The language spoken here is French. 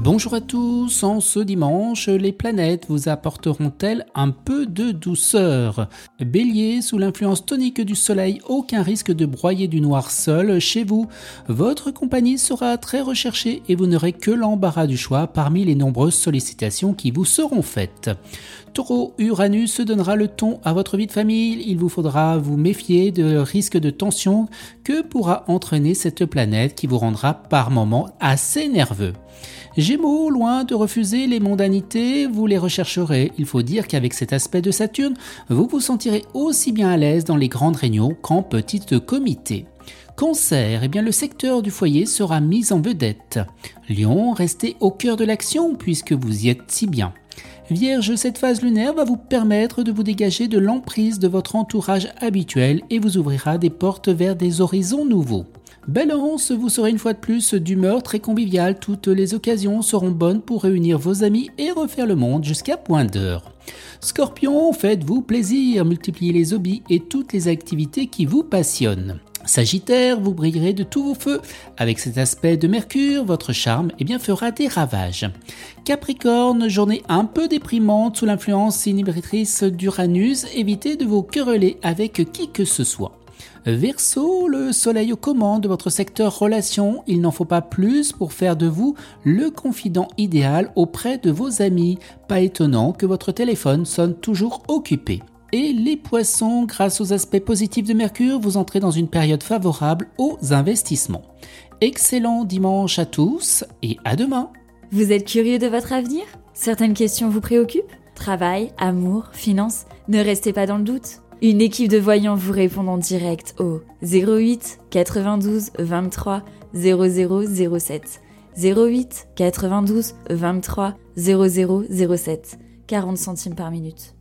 Bonjour à tous, en ce dimanche, les planètes vous apporteront-elles un peu de douceur? Bélier, sous l'influence tonique du soleil, aucun risque de broyer du noir seul chez vous. Votre compagnie sera très recherchée et vous n'aurez que l'embarras du choix parmi les nombreuses sollicitations qui vous seront faites. Taureau, Uranus donnera le ton à votre vie de famille. Il vous faudra vous méfier de risques de tension que pourra entraîner cette planète qui vous rendra par moments assez nerveux. Gémeaux, loin de refuser les mondanités, vous les rechercherez. Il faut dire qu'avec cet aspect de Saturne, vous vous sentirez aussi bien à l'aise dans les grandes réunions qu'en petites comités. Cancer, eh bien le secteur du foyer sera mis en vedette. Lion, restez au cœur de l'action puisque vous y êtes si bien. Vierge, cette phase lunaire va vous permettre de vous dégager de l'emprise de votre entourage habituel et vous ouvrira des portes vers des horizons nouveaux. Balance, vous serez une fois de plus d'humeur très conviviale. Toutes les occasions seront bonnes pour réunir vos amis et refaire le monde jusqu'à point d'heure. Scorpion, faites-vous plaisir, multipliez les hobbies et toutes les activités qui vous passionnent. Sagittaire, vous brillerez de tous vos feux. Avec cet aspect de Mercure, votre charme eh bien, fera des ravages. Capricorne, journée un peu déprimante sous l'influence inébritrice d'Uranus, évitez de vous quereller avec qui que ce soit. Verseau, le soleil aux commandes de votre secteur relations, il n'en faut pas plus pour faire de vous le confident idéal auprès de vos amis. Pas étonnant que votre téléphone sonne toujours occupé. Et les poissons, grâce aux aspects positifs de Mercure, vous entrez dans une période favorable aux investissements. Excellent dimanche à tous et à demain. Vous êtes curieux de votre avenir? Certaines questions vous préoccupent? Travail, amour, finances? Ne restez pas dans le doute. Une équipe de voyants vous répond en direct au 08 92 23 0007. 08 92 23 0007. 40 centimes par minute.